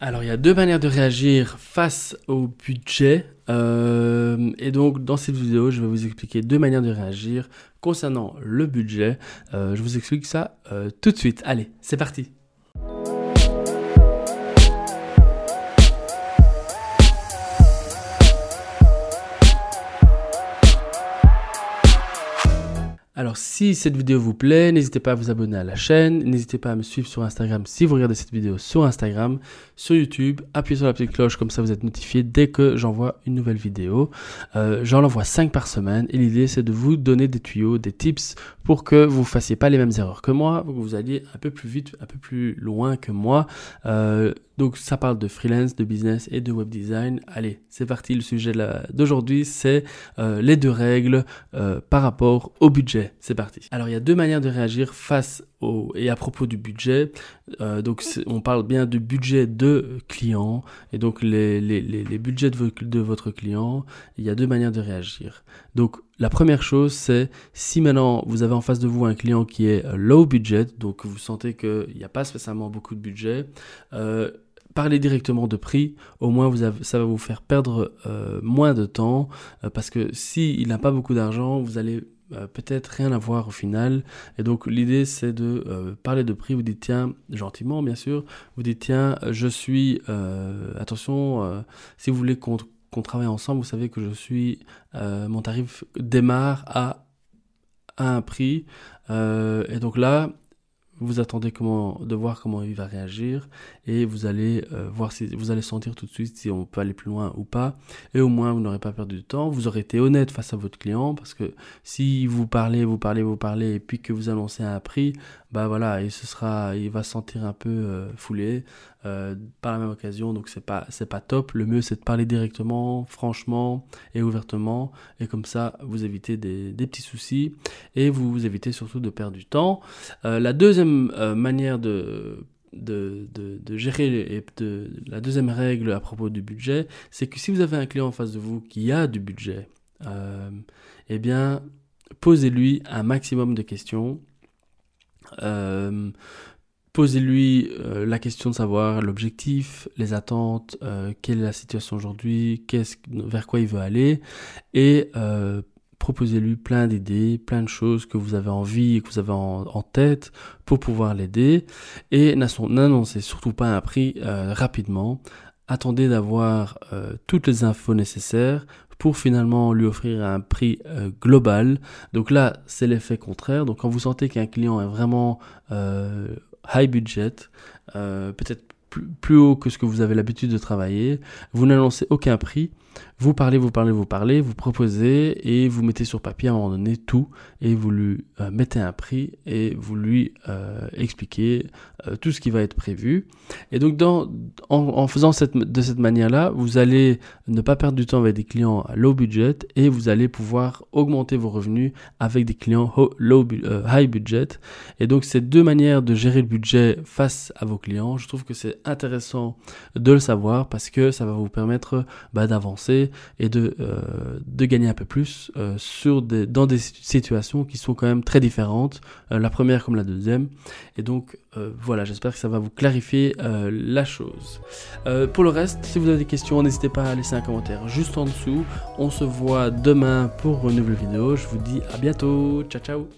Alors il y a deux manières de réagir face au budget. Euh, et donc dans cette vidéo, je vais vous expliquer deux manières de réagir concernant le budget. Euh, je vous explique ça euh, tout de suite. Allez, c'est parti. Alors si cette vidéo vous plaît, n'hésitez pas à vous abonner à la chaîne, n'hésitez pas à me suivre sur Instagram si vous regardez cette vidéo sur Instagram, sur YouTube, appuyez sur la petite cloche comme ça vous êtes notifié dès que j'envoie une nouvelle vidéo. Euh, J'en envoie 5 par semaine et l'idée c'est de vous donner des tuyaux, des tips pour que vous fassiez pas les mêmes erreurs que moi, pour que vous alliez un peu plus vite, un peu plus loin que moi. Euh, donc ça parle de freelance, de business et de web design. Allez, c'est parti. Le sujet d'aujourd'hui, c'est euh, les deux règles euh, par rapport au budget. C'est parti. Alors il y a deux manières de réagir face au et à propos du budget. Euh, donc on parle bien du budget de client et donc les, les, les, budgets de, de votre client. Il y a deux manières de réagir. Donc la première chose, c'est si maintenant vous avez en face de vous un client qui est low budget, donc vous sentez qu'il n'y a pas spécialement beaucoup de budget, euh, parlez directement de prix, au moins vous ça va vous faire perdre euh, moins de temps, euh, parce que si il n'a pas beaucoup d'argent, vous allez euh, peut-être rien avoir au final. Et donc l'idée c'est de parler de prix, vous dites tiens, gentiment bien sûr, vous dites tiens, je suis, attention, si vous voulez qu'on travaille ensemble, vous savez que je suis, mon tarif démarre à, à un prix. et donc là, vous attendez comment, de voir comment il va réagir et vous allez euh, voir si vous allez sentir tout de suite si on peut aller plus loin ou pas. Et au moins, vous n'aurez pas perdu de temps. Vous aurez été honnête face à votre client parce que si vous parlez, vous parlez, vous parlez et puis que vous annoncez un prix, bah voilà, il se sera, il va se sentir un peu euh, foulé euh, par la même occasion. Donc c'est pas, c'est pas top. Le mieux c'est de parler directement, franchement et ouvertement et comme ça vous évitez des, petits soucis et vous, vous évitez surtout de perdre du temps. la deuxième manière de de, de, gérer et de, la deuxième règle à propos du budget, c'est que si vous avez un client en face de vous qui a du budget, euh, eh bien, posez-lui un maximum de questions. Euh, posez-lui euh, la question de savoir l'objectif, les attentes, quelle est la situation aujourd'hui, vers quoi il veut aller, et proposez-lui plein d'idées, plein de choses que vous avez envie et que vous avez en, tête pour pouvoir l'aider. Et n'annoncez surtout pas un prix euh, rapidement. Attendez d'avoir euh, toutes les infos nécessaires pour finalement lui offrir un prix euh, global. Donc là, c'est l'effet contraire. Donc quand vous sentez qu'un client est vraiment high budget, peut-être plus haut que ce que vous avez l'habitude de travailler, vous n'annoncez aucun prix vous parlez, vous parlez, vous parlez, vous proposez et vous mettez sur papier à un moment donné tout et vous lui euh, mettez un prix et vous lui euh, expliquez euh, tout ce qui va être prévu. Et donc en, faisant de cette manière-là, vous allez ne pas perdre du temps avec des clients à low budget et vous allez pouvoir augmenter vos revenus avec des clients low, high budget. Et donc ces deux manières de gérer le budget face à vos clients, je trouve que c'est intéressant de le savoir parce que ça va vous permettre bah, d'avancer et de, euh, de gagner un peu plus euh, sur des, dans des situations qui sont quand même très différentes, euh, la première comme la deuxième. Et donc voilà, j'espère que ça va vous clarifier la chose. pour le reste, si vous avez des questions, n'hésitez pas à laisser un commentaire juste en dessous. On se voit demain pour une nouvelle vidéo. Je vous dis à bientôt. Ciao ciao